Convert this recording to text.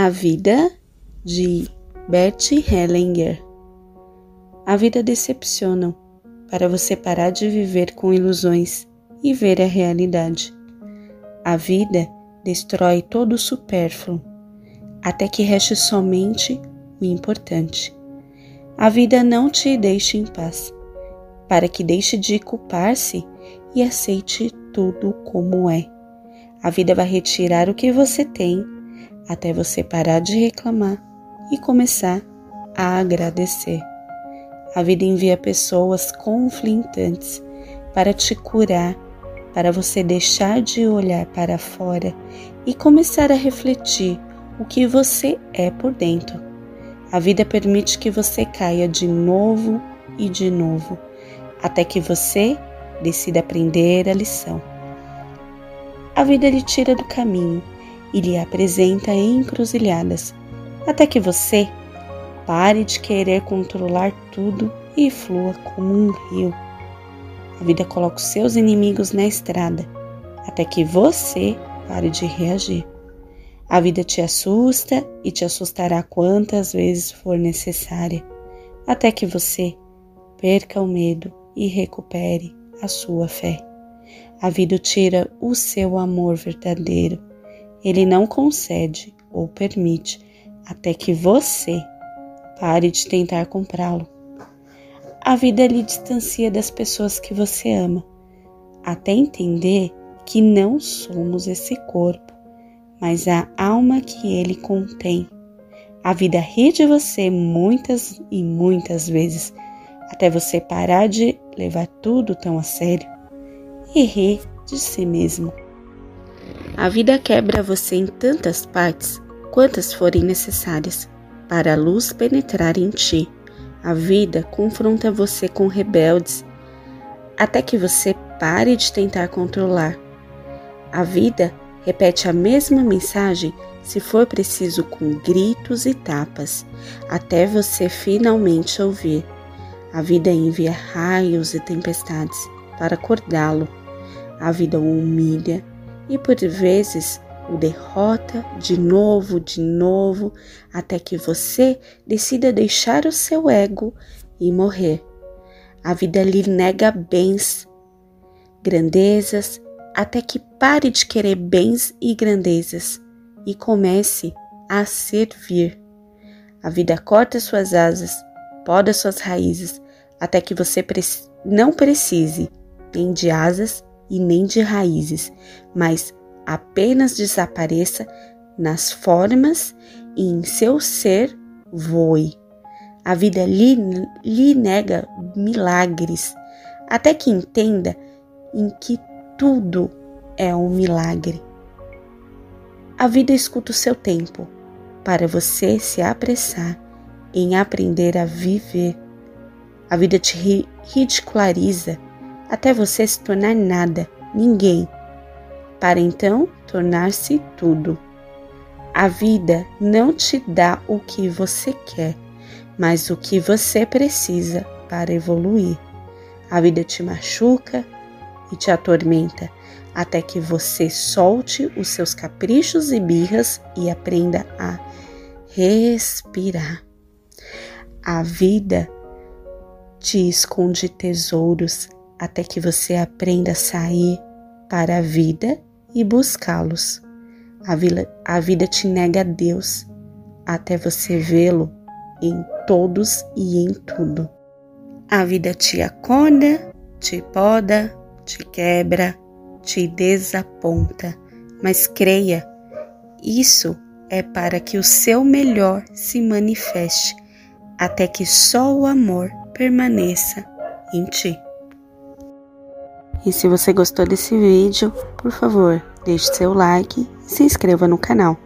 A Vida de Bert Hellinger. A vida decepciona para você parar de viver com ilusões e ver a realidade. A vida destrói todo o supérfluo, até que reste somente o importante. A vida não te deixa em paz, para que deixe de culpar-se e aceite tudo como é. A vida vai retirar o que você tem até você parar de reclamar e começar a agradecer. A vida envia pessoas conflitantes para te curar, para você deixar de olhar para fora e começar a refletir o que você é por dentro. A vida permite que você caia de novo e de novo, até que você decida aprender a lição. A vida lhe tira do caminho e lhe apresenta encruzilhadas, até que você pare de querer controlar tudo e flua como um rio. A vida coloca os seus inimigos na estrada, até que você pare de reagir. A vida te assusta e te assustará quantas vezes for necessária, até que você perca o medo e recupere a sua fé. A vida tira o seu amor verdadeiro ele não concede ou permite até que você pare de tentar comprá-lo. A vida lhe distancia das pessoas que você ama, até entender que não somos esse corpo, mas a alma que ele contém. A vida ri de você muitas e muitas vezes, até você parar de levar tudo tão a sério e rir de si mesmo. A vida quebra você em tantas partes quantas forem necessárias para a luz penetrar em ti. A vida confronta você com rebeldes até que você pare de tentar controlar. A vida repete a mesma mensagem se for preciso com gritos e tapas, até você finalmente ouvir. A vida envia raios e tempestades para acordá-lo. A vida o humilha e por vezes o derrota de novo, de novo, até que você decida deixar o seu ego e morrer. A vida lhe nega bens, grandezas, até que pare de querer bens e grandezas e comece a servir. A vida corta suas asas, poda suas raízes, até que você não precise nem de asas e nem de raízes, mas apenas desapareça nas formas e em seu ser voe. A vida lhe, lhe nega milagres, até que entenda em que tudo é um milagre. A vida escuta o seu tempo para você se apressar em aprender a viver. A vida te ridiculariza até você se tornar nada, ninguém, para então tornar-se tudo. A vida não te dá o que você quer, mas o que você precisa para evoluir. A vida te machuca e te atormenta até que você solte os seus caprichos e birras e aprenda a respirar. A vida te esconde tesouros até que você aprenda a sair para a vida e buscá-los. A, a vida te nega a Deus até você vê-lo em todos e em tudo. A vida te acorda, te poda, te quebra, te desaponta, mas creia, isso é para que o seu melhor se manifeste, até que só o amor permaneça em ti. E se você gostou desse vídeo, por favor, deixe seu like e se inscreva no canal.